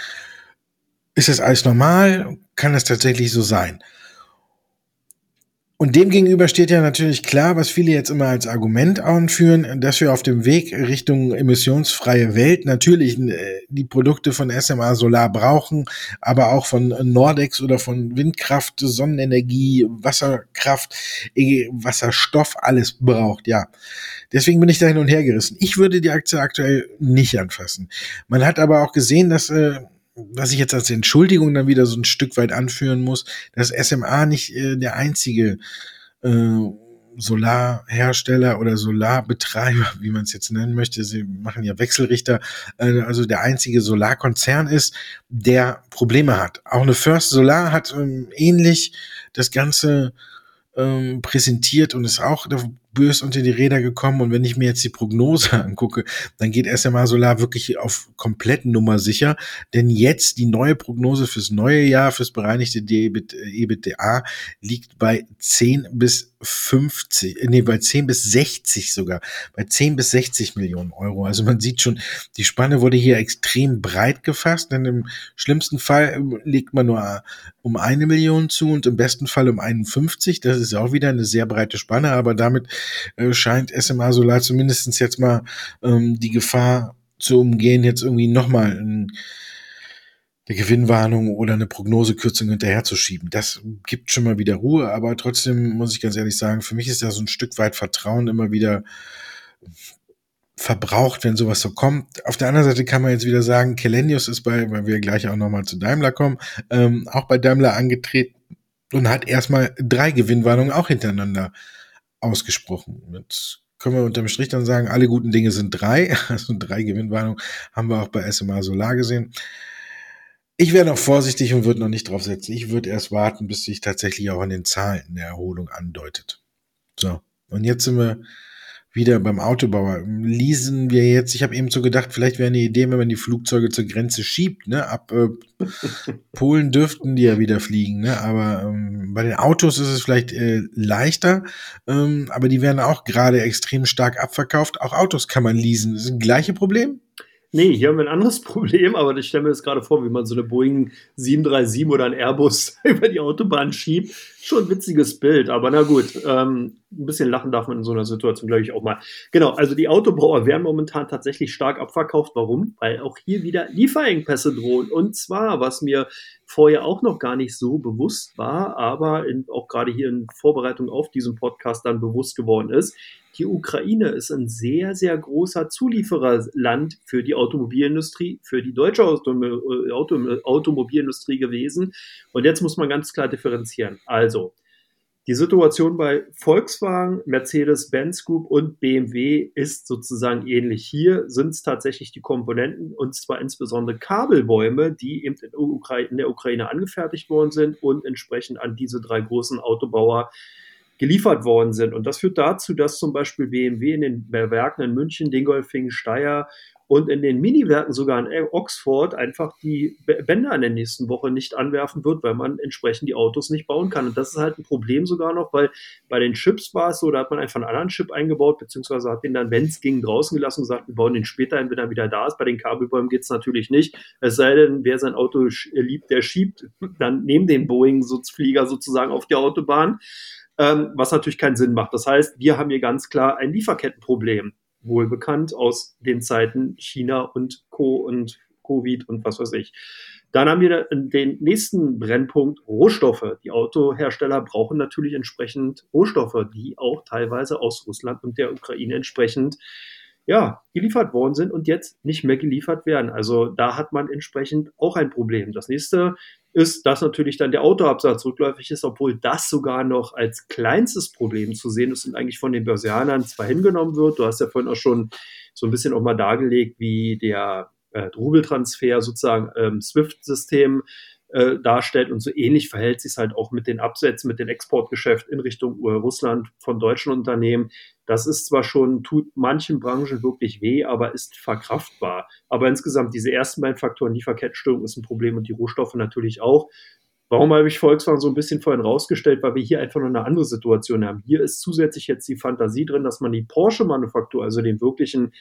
ist das alles normal? Kann das tatsächlich so sein? Und dem gegenüber steht ja natürlich klar, was viele jetzt immer als Argument anführen, dass wir auf dem Weg Richtung emissionsfreie Welt natürlich äh, die Produkte von SMA Solar brauchen, aber auch von Nordex oder von Windkraft, Sonnenenergie, Wasserkraft, e, Wasserstoff, alles braucht, ja. Deswegen bin ich da hin und her gerissen. Ich würde die Aktie aktuell nicht anfassen. Man hat aber auch gesehen, dass äh, was ich jetzt als Entschuldigung dann wieder so ein Stück weit anführen muss, dass SMA nicht äh, der einzige äh, Solarhersteller oder Solarbetreiber, wie man es jetzt nennen möchte, sie machen ja Wechselrichter, äh, also der einzige Solarkonzern ist, der Probleme hat. Auch eine First Solar hat ähm, ähnlich das Ganze ähm, präsentiert und ist auch bös unter die Räder gekommen. Und wenn ich mir jetzt die Prognose angucke, dann geht SMA Solar wirklich auf komplett Nummer sicher. Denn jetzt die neue Prognose fürs neue Jahr, fürs bereinigte EBITDA liegt bei 10 bis 50, nee, bei 10 bis 60 sogar, bei 10 bis 60 Millionen Euro. Also man sieht schon, die Spanne wurde hier extrem breit gefasst, denn im schlimmsten Fall ähm, legt man nur um eine Million zu und im besten Fall um 51. Das ist auch wieder eine sehr breite Spanne, aber damit äh, scheint SMA Solar zumindestens jetzt mal ähm, die Gefahr zu umgehen, jetzt irgendwie nochmal ein, eine Gewinnwarnung oder eine Prognosekürzung hinterherzuschieben. Das gibt schon mal wieder Ruhe, aber trotzdem muss ich ganz ehrlich sagen, für mich ist da so ein Stück weit Vertrauen immer wieder verbraucht, wenn sowas so kommt. Auf der anderen Seite kann man jetzt wieder sagen, Kelenius ist bei, weil wir gleich auch nochmal zu Daimler kommen, ähm, auch bei Daimler angetreten und hat erstmal drei Gewinnwarnungen auch hintereinander ausgesprochen. Jetzt können wir unterm Strich dann sagen, alle guten Dinge sind drei. Also drei Gewinnwarnungen haben wir auch bei SMA Solar gesehen. Ich wäre noch vorsichtig und würde noch nicht drauf setzen. Ich würde erst warten, bis sich tatsächlich auch an den Zahlen eine Erholung andeutet. So, und jetzt sind wir wieder beim Autobauer. Leasen wir jetzt, ich habe eben so gedacht, vielleicht wäre eine Idee, wenn man die Flugzeuge zur Grenze schiebt, ne? Ab äh, Polen dürften die ja wieder fliegen, ne? Aber ähm, bei den Autos ist es vielleicht äh, leichter, ähm, aber die werden auch gerade extrem stark abverkauft. Auch Autos kann man leasen. Das ist ein gleiche Problem? Nee, hier haben wir ein anderes Problem, aber ich stelle mir das gerade vor, wie man so eine Boeing 737 oder ein Airbus über die Autobahn schiebt schon ein witziges Bild, aber na gut, ähm, ein bisschen lachen darf man in so einer Situation, glaube ich, auch mal. Genau, also die Autobauer werden momentan tatsächlich stark abverkauft. Warum? Weil auch hier wieder Lieferengpässe drohen. Und zwar, was mir vorher auch noch gar nicht so bewusst war, aber in, auch gerade hier in Vorbereitung auf diesen Podcast dann bewusst geworden ist, die Ukraine ist ein sehr, sehr großer Zuliefererland für die Automobilindustrie, für die deutsche Auto Auto Automobilindustrie gewesen. Und jetzt muss man ganz klar differenzieren. Also, die Situation bei Volkswagen, Mercedes-Benz Group und BMW ist sozusagen ähnlich. Hier sind es tatsächlich die Komponenten und zwar insbesondere Kabelbäume, die eben in der Ukraine angefertigt worden sind und entsprechend an diese drei großen Autobauer geliefert worden sind. Und das führt dazu, dass zum Beispiel BMW in den Werken in München, Dingolfing, Steyr und in den Miniwerken sogar in Oxford einfach die Bänder in der nächsten Woche nicht anwerfen wird, weil man entsprechend die Autos nicht bauen kann. Und das ist halt ein Problem sogar noch, weil bei den Chips war es so, da hat man einfach einen anderen Chip eingebaut, beziehungsweise hat den dann, wenn es ging, draußen gelassen und gesagt, wir bauen den später ein, wenn er wieder da ist. Bei den Kabelbäumen geht es natürlich nicht. Es sei denn, wer sein Auto liebt, der schiebt dann neben den Boeing-Flieger sozusagen auf die Autobahn ähm, was natürlich keinen Sinn macht. Das heißt, wir haben hier ganz klar ein Lieferkettenproblem, wohl bekannt aus den Zeiten China und Co. und Covid und was weiß ich. Dann haben wir den nächsten Brennpunkt Rohstoffe. Die Autohersteller brauchen natürlich entsprechend Rohstoffe, die auch teilweise aus Russland und der Ukraine entsprechend ja, geliefert worden sind und jetzt nicht mehr geliefert werden. Also da hat man entsprechend auch ein Problem. Das nächste ist, dass natürlich dann der Autoabsatz rückläufig ist, obwohl das sogar noch als kleinstes Problem zu sehen ist und eigentlich von den Börsianern zwar hingenommen wird. Du hast ja vorhin auch schon so ein bisschen auch mal dargelegt, wie der äh, Rubeltransfer sozusagen ähm, SWIFT-System äh, darstellt. Und so ähnlich verhält sich es halt auch mit den Absätzen, mit dem Exportgeschäft in Richtung Russland von deutschen Unternehmen. Das ist zwar schon, tut manchen Branchen wirklich weh, aber ist verkraftbar. Aber insgesamt diese ersten beiden Faktoren, Lieferkettenstörung ist ein Problem und die Rohstoffe natürlich auch. Warum habe ich Volkswagen so ein bisschen vorhin rausgestellt? Weil wir hier einfach noch eine andere Situation haben. Hier ist zusätzlich jetzt die Fantasie drin, dass man die Porsche-Manufaktur, also den wirklichen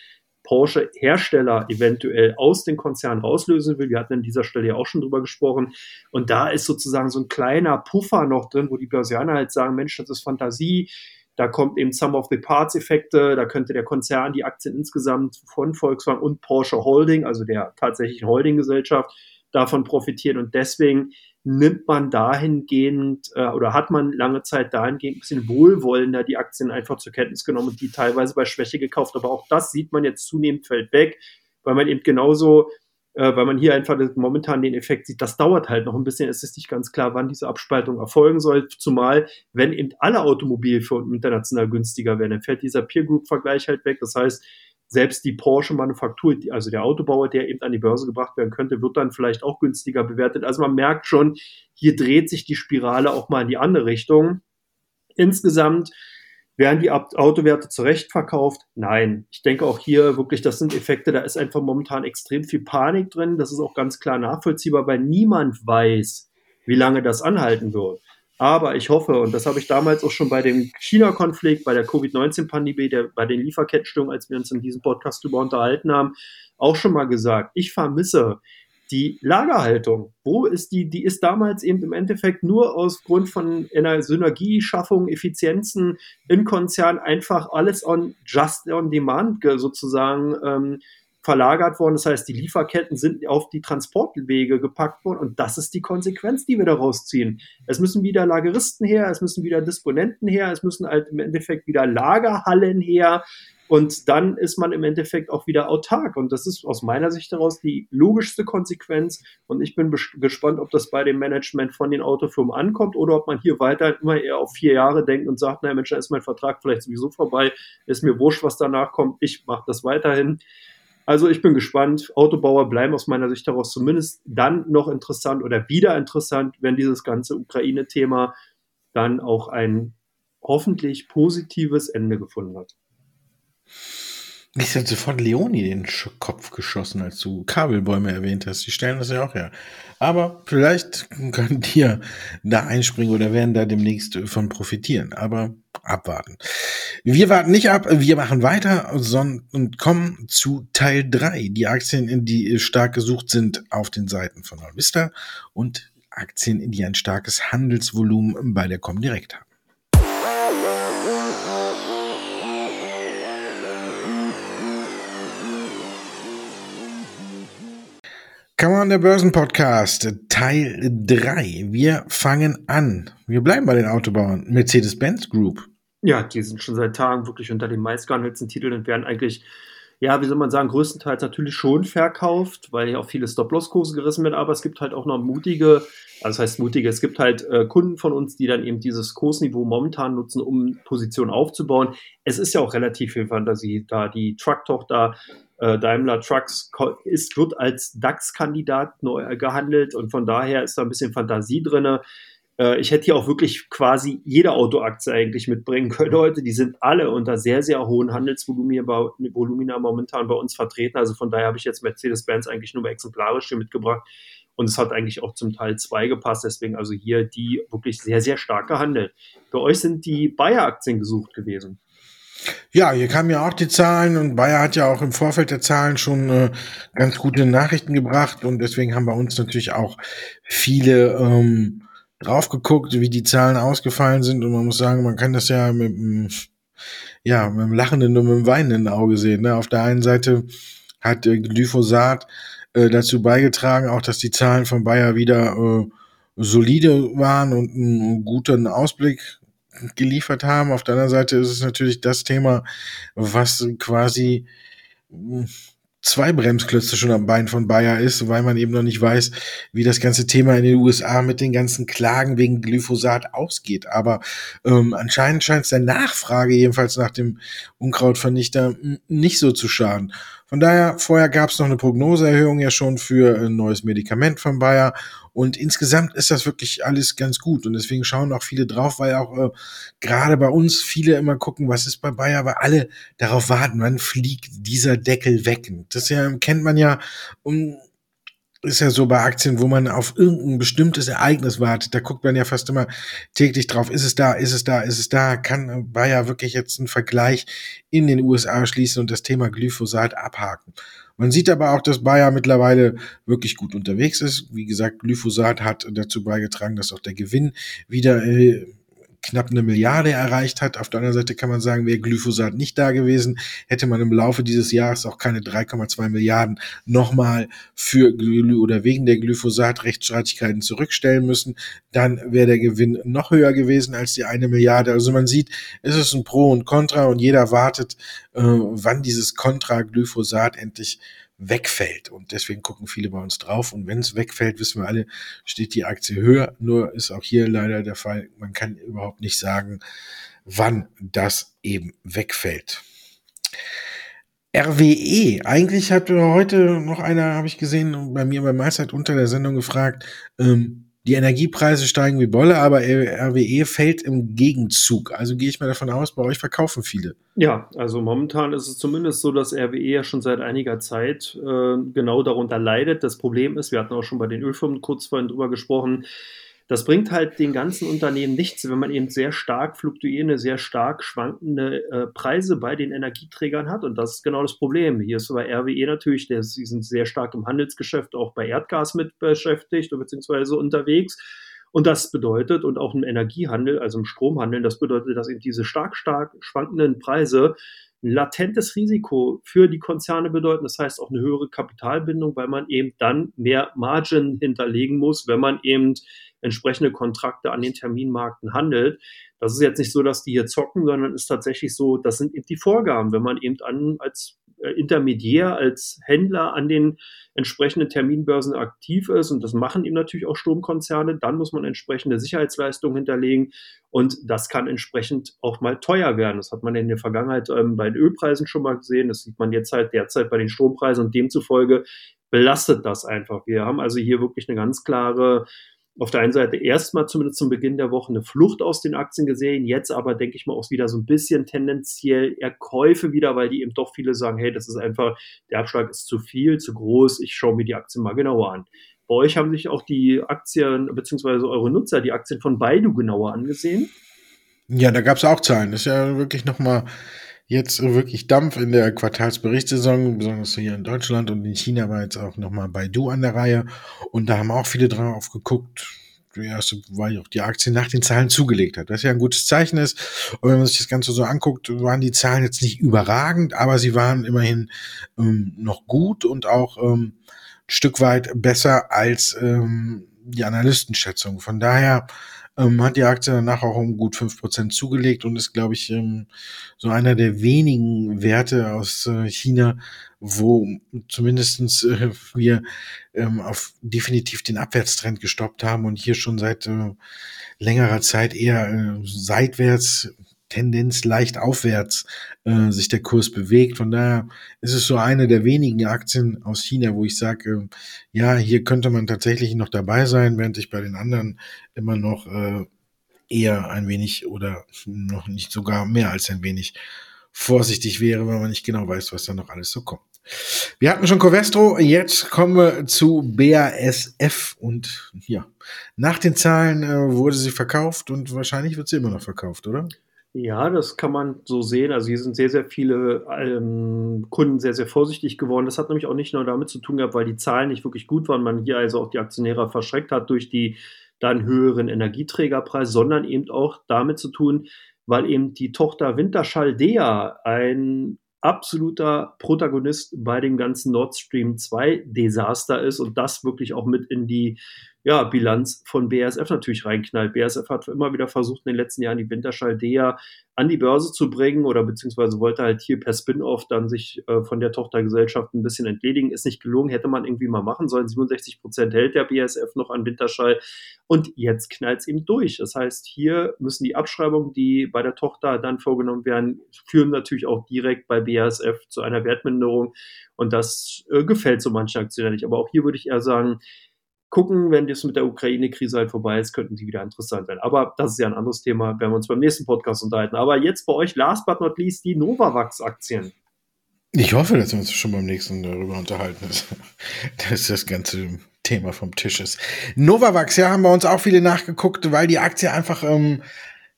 Porsche Hersteller eventuell aus den Konzernen rauslösen will. Wir hatten an dieser Stelle ja auch schon drüber gesprochen. Und da ist sozusagen so ein kleiner Puffer noch drin, wo die Börsianer halt sagen, Mensch, das ist Fantasie. Da kommt eben Sum of the Parts Effekte. Da könnte der Konzern die Aktien insgesamt von Volkswagen und Porsche Holding, also der tatsächlichen Holdinggesellschaft, davon profitieren. Und deswegen nimmt man dahingehend äh, oder hat man lange Zeit dahingehend ein bisschen wohlwollender die Aktien einfach zur Kenntnis genommen und die teilweise bei Schwäche gekauft. Aber auch das sieht man jetzt zunehmend fällt weg, weil man eben genauso, äh, weil man hier einfach momentan den Effekt sieht, das dauert halt noch ein bisschen. Es ist nicht ganz klar, wann diese Abspaltung erfolgen soll. Zumal, wenn eben alle Automobilfirmen international günstiger werden, dann fällt dieser Peer Group Vergleich halt weg. Das heißt, selbst die Porsche-Manufaktur, also der Autobauer, der eben an die Börse gebracht werden könnte, wird dann vielleicht auch günstiger bewertet. Also man merkt schon, hier dreht sich die Spirale auch mal in die andere Richtung. Insgesamt werden die Autowerte zurecht verkauft? Nein. Ich denke auch hier wirklich, das sind Effekte, da ist einfach momentan extrem viel Panik drin. Das ist auch ganz klar nachvollziehbar, weil niemand weiß, wie lange das anhalten wird. Aber ich hoffe, und das habe ich damals auch schon bei dem China-Konflikt, bei der Covid-19-Pandemie, bei den Lieferkettenstörungen, als wir uns in diesem Podcast darüber unterhalten haben, auch schon mal gesagt. Ich vermisse die Lagerhaltung. Wo ist die? Die ist damals eben im Endeffekt nur aus Grund von einer Synergieschaffung, Effizienzen in Konzern einfach alles on just on demand sozusagen ähm, verlagert worden. Das heißt, die Lieferketten sind auf die Transportwege gepackt worden und das ist die Konsequenz, die wir daraus ziehen. Es müssen wieder Lageristen her, es müssen wieder Disponenten her, es müssen halt im Endeffekt wieder Lagerhallen her und dann ist man im Endeffekt auch wieder autark und das ist aus meiner Sicht heraus die logischste Konsequenz und ich bin gespannt, ob das bei dem Management von den Autofirmen ankommt oder ob man hier weiter immer eher auf vier Jahre denkt und sagt, naja Mensch, da ist mein Vertrag vielleicht sowieso vorbei, ist mir wurscht, was danach kommt, ich mache das weiterhin. Also ich bin gespannt. Autobauer bleiben aus meiner Sicht daraus zumindest dann noch interessant oder wieder interessant, wenn dieses ganze Ukraine-Thema dann auch ein hoffentlich positives Ende gefunden hat. Ich hätte sofort Leoni den Kopf geschossen, als du Kabelbäume erwähnt hast. Die stellen das ja auch her. Aber vielleicht können die ja da einspringen oder werden da demnächst von profitieren. Aber abwarten. Wir warten nicht ab, wir machen weiter und kommen zu Teil 3. Die Aktien, die stark gesucht sind auf den Seiten von Vista und Aktien, die ein starkes Handelsvolumen bei der Comdirect haben. Come on, der Börsenpodcast, Teil 3. Wir fangen an. Wir bleiben bei den Autobauern. Mercedes-Benz Group. Ja, die sind schon seit Tagen wirklich unter den meistgehandelten Titeln und werden eigentlich, ja, wie soll man sagen, größtenteils natürlich schon verkauft, weil ja auch viele Stop-Loss-Kurse gerissen werden, aber es gibt halt auch noch mutige, also das heißt mutige, es gibt halt äh, Kunden von uns, die dann eben dieses Kursniveau momentan nutzen, um Positionen aufzubauen. Es ist ja auch relativ viel Fantasie da. Die Truck-Tochter Daimler Trucks ist, wird als DAX-Kandidat neu gehandelt und von daher ist da ein bisschen Fantasie drin. Äh, ich hätte hier auch wirklich quasi jede Autoaktie eigentlich mitbringen können heute. Die sind alle unter sehr, sehr hohen Handelsvolumina momentan bei uns vertreten. Also von daher habe ich jetzt Mercedes-Benz eigentlich nur exemplarisch hier mitgebracht. Und es hat eigentlich auch zum Teil zwei gepasst. Deswegen also hier die wirklich sehr, sehr stark gehandelt. Bei euch sind die Bayer-Aktien gesucht gewesen. Ja, hier kamen ja auch die Zahlen und Bayer hat ja auch im Vorfeld der Zahlen schon äh, ganz gute Nachrichten gebracht und deswegen haben bei uns natürlich auch viele ähm, drauf geguckt, wie die Zahlen ausgefallen sind und man muss sagen, man kann das ja mit einem, ja, mit einem lachenden und mit einem weinenden Auge sehen. Ne? Auf der einen Seite hat äh, Glyphosat äh, dazu beigetragen, auch dass die Zahlen von Bayer wieder äh, solide waren und einen guten Ausblick geliefert haben. Auf der anderen Seite ist es natürlich das Thema, was quasi hm, zwei Bremsklötze schon am Bein von Bayer ist, weil man eben noch nicht weiß, wie das ganze Thema in den USA mit den ganzen Klagen wegen Glyphosat ausgeht. Aber ähm, anscheinend scheint es der Nachfrage jedenfalls nach dem Unkrautvernichter nicht so zu schaden. Von daher, vorher gab es noch eine Prognoseerhöhung ja schon für ein neues Medikament von Bayer und insgesamt ist das wirklich alles ganz gut. Und deswegen schauen auch viele drauf, weil auch äh, gerade bei uns viele immer gucken, was ist bei Bayer, weil alle darauf warten, wann fliegt dieser Deckel weg. Das ja, kennt man ja. Um, ist ja so bei Aktien, wo man auf irgendein bestimmtes Ereignis wartet. Da guckt man ja fast immer täglich drauf. Ist es da? Ist es da? Ist es da? Kann Bayer wirklich jetzt einen Vergleich in den USA schließen und das Thema Glyphosat abhaken? Man sieht aber auch, dass Bayer mittlerweile wirklich gut unterwegs ist. Wie gesagt, Glyphosat hat dazu beigetragen, dass auch der Gewinn wieder äh, knapp eine Milliarde erreicht hat. Auf der anderen Seite kann man sagen, wäre Glyphosat nicht da gewesen, hätte man im Laufe dieses Jahres auch keine 3,2 Milliarden nochmal für oder wegen der Glyphosat-Rechtsstreitigkeiten zurückstellen müssen. Dann wäre der Gewinn noch höher gewesen als die eine Milliarde. Also man sieht, es ist ein Pro und Contra und jeder wartet, äh, wann dieses Contra Glyphosat endlich wegfällt. Und deswegen gucken viele bei uns drauf. Und wenn es wegfällt, wissen wir alle, steht die Aktie höher. Nur ist auch hier leider der Fall, man kann überhaupt nicht sagen, wann das eben wegfällt. RWE, eigentlich hat heute noch einer, habe ich gesehen, bei mir bei Meistert unter der Sendung gefragt, ähm, die Energiepreise steigen wie Bolle, aber RWE fällt im Gegenzug. Also gehe ich mal davon aus, bei euch verkaufen viele. Ja, also momentan ist es zumindest so, dass RWE ja schon seit einiger Zeit äh, genau darunter leidet. Das Problem ist, wir hatten auch schon bei den Ölfirmen kurz vorhin drüber gesprochen, das bringt halt den ganzen Unternehmen nichts, wenn man eben sehr stark fluktuierende, sehr stark schwankende äh, Preise bei den Energieträgern hat. Und das ist genau das Problem. Hier ist bei RWE natürlich, der, sie sind sehr stark im Handelsgeschäft, auch bei Erdgas mit beschäftigt beziehungsweise unterwegs. Und das bedeutet, und auch im Energiehandel, also im Stromhandel, das bedeutet, dass eben diese stark, stark schwankenden Preise ein latentes Risiko für die Konzerne bedeuten. Das heißt auch eine höhere Kapitalbindung, weil man eben dann mehr Margin hinterlegen muss, wenn man eben entsprechende Kontrakte an den Terminmarkten handelt. Das ist jetzt nicht so, dass die hier zocken, sondern ist tatsächlich so, das sind eben die Vorgaben, wenn man eben an, als äh, Intermediär, als Händler an den entsprechenden Terminbörsen aktiv ist, und das machen eben natürlich auch Stromkonzerne, dann muss man entsprechende Sicherheitsleistungen hinterlegen und das kann entsprechend auch mal teuer werden. Das hat man in der Vergangenheit ähm, bei den Ölpreisen schon mal gesehen, das sieht man jetzt halt derzeit bei den Strompreisen und demzufolge belastet das einfach. Wir haben also hier wirklich eine ganz klare auf der einen Seite erstmal zumindest zum Beginn der Woche eine Flucht aus den Aktien gesehen, jetzt aber denke ich mal auch wieder so ein bisschen tendenziell eher Käufe wieder, weil die eben doch viele sagen, hey, das ist einfach, der Abschlag ist zu viel, zu groß, ich schaue mir die Aktien mal genauer an. Bei euch haben sich auch die Aktien, beziehungsweise eure Nutzer, die Aktien von Baidu genauer angesehen. Ja, da gab es auch Zahlen. Das ist ja wirklich nochmal jetzt wirklich Dampf in der Quartalsberichtssaison, besonders hier in Deutschland und in China war jetzt auch nochmal Baidu an der Reihe. Und da haben auch viele drauf geguckt. Die erste ja auch die Aktie nach den Zahlen zugelegt hat, was ja ein gutes Zeichen ist. Und wenn man sich das Ganze so anguckt, waren die Zahlen jetzt nicht überragend, aber sie waren immerhin ähm, noch gut und auch ähm, ein Stück weit besser als ähm, die Analystenschätzung. Von daher ähm, hat die Aktie danach auch um gut fünf Prozent zugelegt und ist, glaube ich, ähm, so einer der wenigen Werte aus äh, China, wo zumindestens äh, wir ähm, auf definitiv den Abwärtstrend gestoppt haben und hier schon seit äh, längerer Zeit eher äh, seitwärts Tendenz leicht aufwärts äh, sich der Kurs bewegt. Von daher ist es so eine der wenigen Aktien aus China, wo ich sage, äh, ja, hier könnte man tatsächlich noch dabei sein, während ich bei den anderen immer noch äh, eher ein wenig oder noch nicht sogar mehr als ein wenig vorsichtig wäre, weil man nicht genau weiß, was da noch alles so kommt. Wir hatten schon Covestro, jetzt kommen wir zu BASF und ja, nach den Zahlen äh, wurde sie verkauft und wahrscheinlich wird sie immer noch verkauft, oder? Ja, das kann man so sehen. Also hier sind sehr, sehr viele ähm, Kunden sehr, sehr vorsichtig geworden. Das hat nämlich auch nicht nur damit zu tun gehabt, weil die Zahlen nicht wirklich gut waren, man hier also auch die Aktionäre verschreckt hat durch die dann höheren Energieträgerpreise, sondern eben auch damit zu tun, weil eben die Tochter Winterschall Dea ein absoluter Protagonist bei dem ganzen Nord Stream 2 Desaster ist und das wirklich auch mit in die ja, Bilanz von BASF natürlich reinknallt. BASF hat immer wieder versucht, in den letzten Jahren die Winterschall-Dea an die Börse zu bringen oder beziehungsweise wollte halt hier per Spin-off dann sich äh, von der Tochtergesellschaft ein bisschen entledigen. Ist nicht gelungen, hätte man irgendwie mal machen sollen. 67 Prozent hält der BASF noch an Winterschall und jetzt knallt es eben durch. Das heißt, hier müssen die Abschreibungen, die bei der Tochter dann vorgenommen werden, führen natürlich auch direkt bei BASF zu einer Wertminderung und das äh, gefällt so manchen Aktionären nicht. Aber auch hier würde ich eher sagen, gucken, wenn das mit der Ukraine-Krise halt vorbei ist, könnten die wieder interessant sein. Aber das ist ja ein anderes Thema, werden wir uns beim nächsten Podcast unterhalten. Aber jetzt bei euch, last but not least, die Novavax-Aktien. Ich hoffe, dass wir uns schon beim nächsten darüber unterhalten, dass, das Ganze Thema vom Tisch ist. Novavax, ja, haben bei uns auch viele nachgeguckt, weil die Aktie einfach, ähm,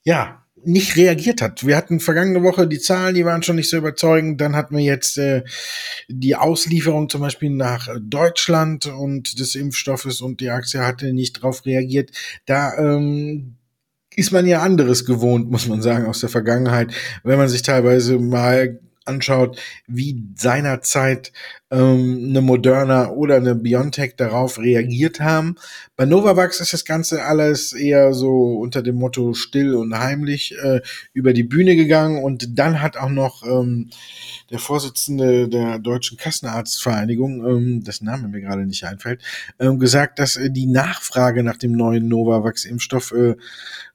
ja, nicht reagiert hat. Wir hatten vergangene Woche die Zahlen, die waren schon nicht so überzeugend. Dann hatten wir jetzt äh, die Auslieferung zum Beispiel nach Deutschland und des Impfstoffes und die Aktie hatte nicht darauf reagiert. Da ähm, ist man ja anderes gewohnt, muss man sagen, aus der Vergangenheit. Wenn man sich teilweise mal anschaut, wie seinerzeit ähm, eine Moderna oder eine Biontech darauf reagiert haben. Bei Novavax ist das Ganze alles eher so unter dem Motto still und heimlich äh, über die Bühne gegangen und dann hat auch noch ähm, der Vorsitzende der Deutschen Kassenarztvereinigung, ähm, das Name mir gerade nicht einfällt, ähm, gesagt, dass äh, die Nachfrage nach dem neuen Novavax-Impfstoff äh,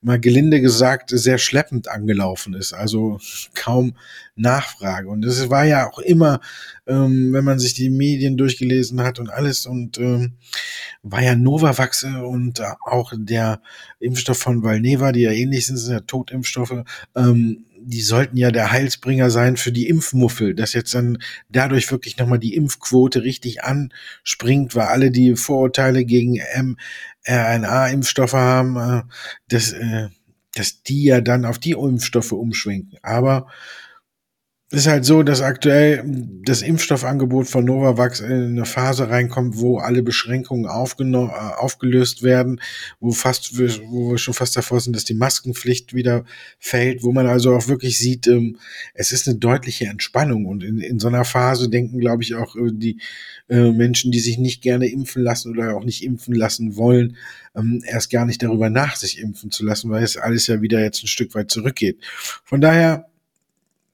mal gelinde gesagt sehr schleppend angelaufen ist. Also kaum Nachfrage. Und es war ja auch immer, ähm, wenn man sich die Medien durchgelesen hat und alles und ähm, war ja Novavax und auch der Impfstoff von Valneva, die ja ähnlich sind, sind ja Totimpfstoffe, ähm, die sollten ja der Heilsbringer sein für die Impfmuffel, dass jetzt dann dadurch wirklich nochmal die Impfquote richtig anspringt, weil alle die Vorurteile gegen mRNA-Impfstoffe haben, äh, dass, äh, dass die ja dann auf die Impfstoffe umschwenken. Aber ist halt so, dass aktuell das Impfstoffangebot von Novavax in eine Phase reinkommt, wo alle Beschränkungen äh, aufgelöst werden, wo fast, wo wir schon fast davor sind, dass die Maskenpflicht wieder fällt, wo man also auch wirklich sieht, ähm, es ist eine deutliche Entspannung und in, in so einer Phase denken, glaube ich, auch äh, die äh, Menschen, die sich nicht gerne impfen lassen oder auch nicht impfen lassen wollen, ähm, erst gar nicht darüber nach, sich impfen zu lassen, weil es alles ja wieder jetzt ein Stück weit zurückgeht. Von daher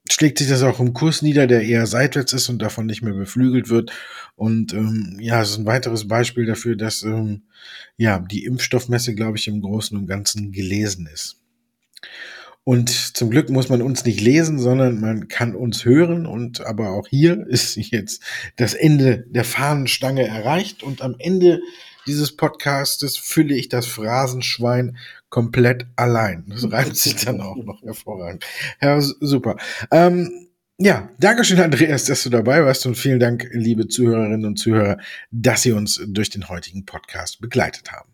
schlägt sich das auch im Kurs nieder, der eher seitwärts ist und davon nicht mehr beflügelt wird. Und ähm, ja, es ist ein weiteres Beispiel dafür, dass ähm, ja die Impfstoffmesse, glaube ich, im Großen und Ganzen gelesen ist. Und zum Glück muss man uns nicht lesen, sondern man kann uns hören. Und aber auch hier ist jetzt das Ende der Fahnenstange erreicht. Und am Ende dieses Podcastes fülle ich das Phrasenschwein komplett allein. Das reimt sich dann auch noch hervorragend. Ja, super. Ähm, ja, Dankeschön, Andreas, dass du dabei warst und vielen Dank, liebe Zuhörerinnen und Zuhörer, dass Sie uns durch den heutigen Podcast begleitet haben.